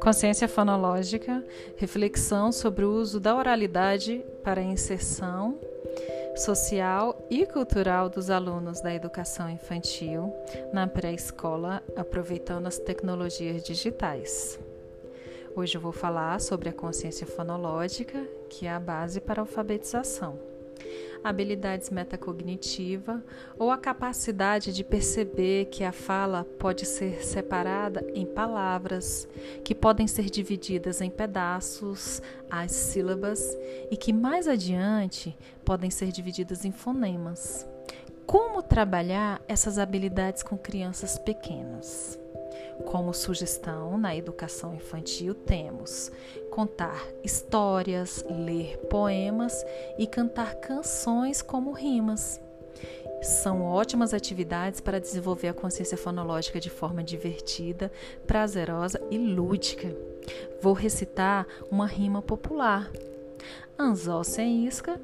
Consciência fonológica, reflexão sobre o uso da oralidade para inserção social e cultural dos alunos da educação infantil na pré-escola, aproveitando as tecnologias digitais. Hoje eu vou falar sobre a consciência fonológica, que é a base para a alfabetização habilidades metacognitiva ou a capacidade de perceber que a fala pode ser separada em palavras, que podem ser divididas em pedaços, as sílabas, e que mais adiante podem ser divididas em fonemas. Como trabalhar essas habilidades com crianças pequenas? Como sugestão na educação infantil, temos contar histórias, ler poemas e cantar canções como rimas. São ótimas atividades para desenvolver a consciência fonológica de forma divertida, prazerosa e lúdica. Vou recitar uma rima popular: Anzol sem isca,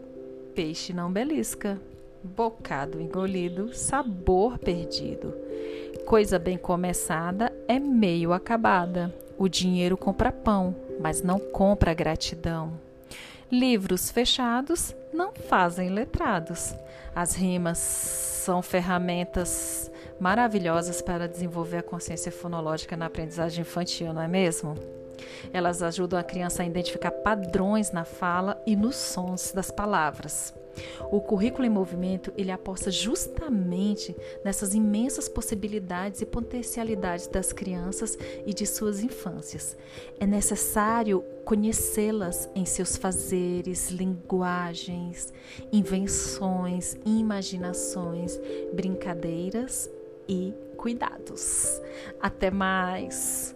peixe não belisca. Bocado engolido, sabor perdido. Coisa bem começada é meio acabada. O dinheiro compra pão, mas não compra gratidão. Livros fechados não fazem letrados. As rimas são ferramentas maravilhosas para desenvolver a consciência fonológica na aprendizagem infantil, não é mesmo? Elas ajudam a criança a identificar padrões na fala e nos sons das palavras. O currículo em movimento, ele aposta justamente nessas imensas possibilidades e potencialidades das crianças e de suas infâncias. É necessário conhecê-las em seus fazeres, linguagens, invenções, imaginações, brincadeiras e cuidados. Até mais!